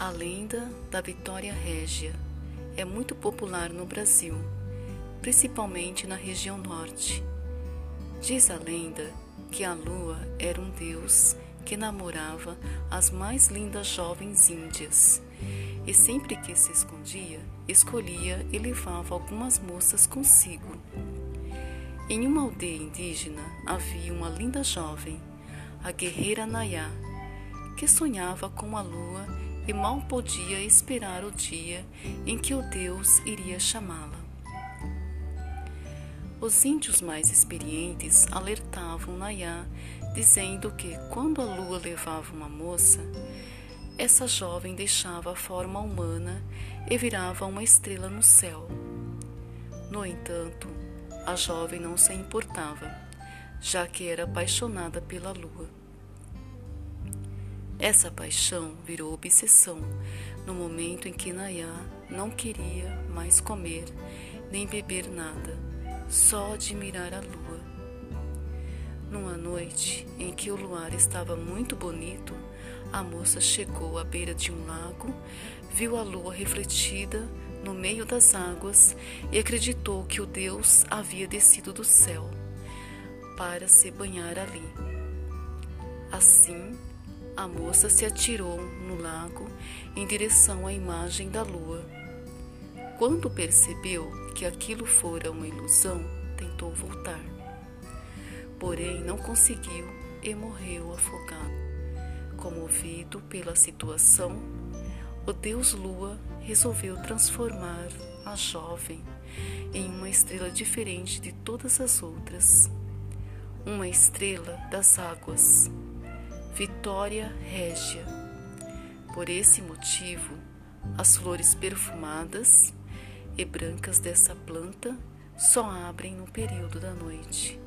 A lenda da Vitória Régia é muito popular no Brasil, principalmente na região norte. Diz a lenda que a lua era um deus que namorava as mais lindas jovens índias e sempre que se escondia, escolhia e levava algumas moças consigo. Em uma aldeia indígena havia uma linda jovem, a guerreira Nayá, que sonhava com a lua e mal podia esperar o dia em que o Deus iria chamá-la. Os índios mais experientes alertavam Nayá, dizendo que, quando a lua levava uma moça, essa jovem deixava a forma humana e virava uma estrela no céu. No entanto, a jovem não se importava, já que era apaixonada pela lua. Essa paixão virou obsessão no momento em que Nayá não queria mais comer nem beber nada, só admirar a lua. Numa noite em que o luar estava muito bonito, a moça chegou à beira de um lago, viu a lua refletida no meio das águas e acreditou que o Deus havia descido do céu para se banhar ali. Assim, a moça se atirou no lago em direção à imagem da lua. Quando percebeu que aquilo fora uma ilusão, tentou voltar. Porém, não conseguiu e morreu afogado. Comovido pela situação, o deus Lua resolveu transformar a jovem em uma estrela diferente de todas as outras, uma estrela das águas Vitória Régia. Por esse motivo, as flores perfumadas e brancas dessa planta só abrem no período da noite.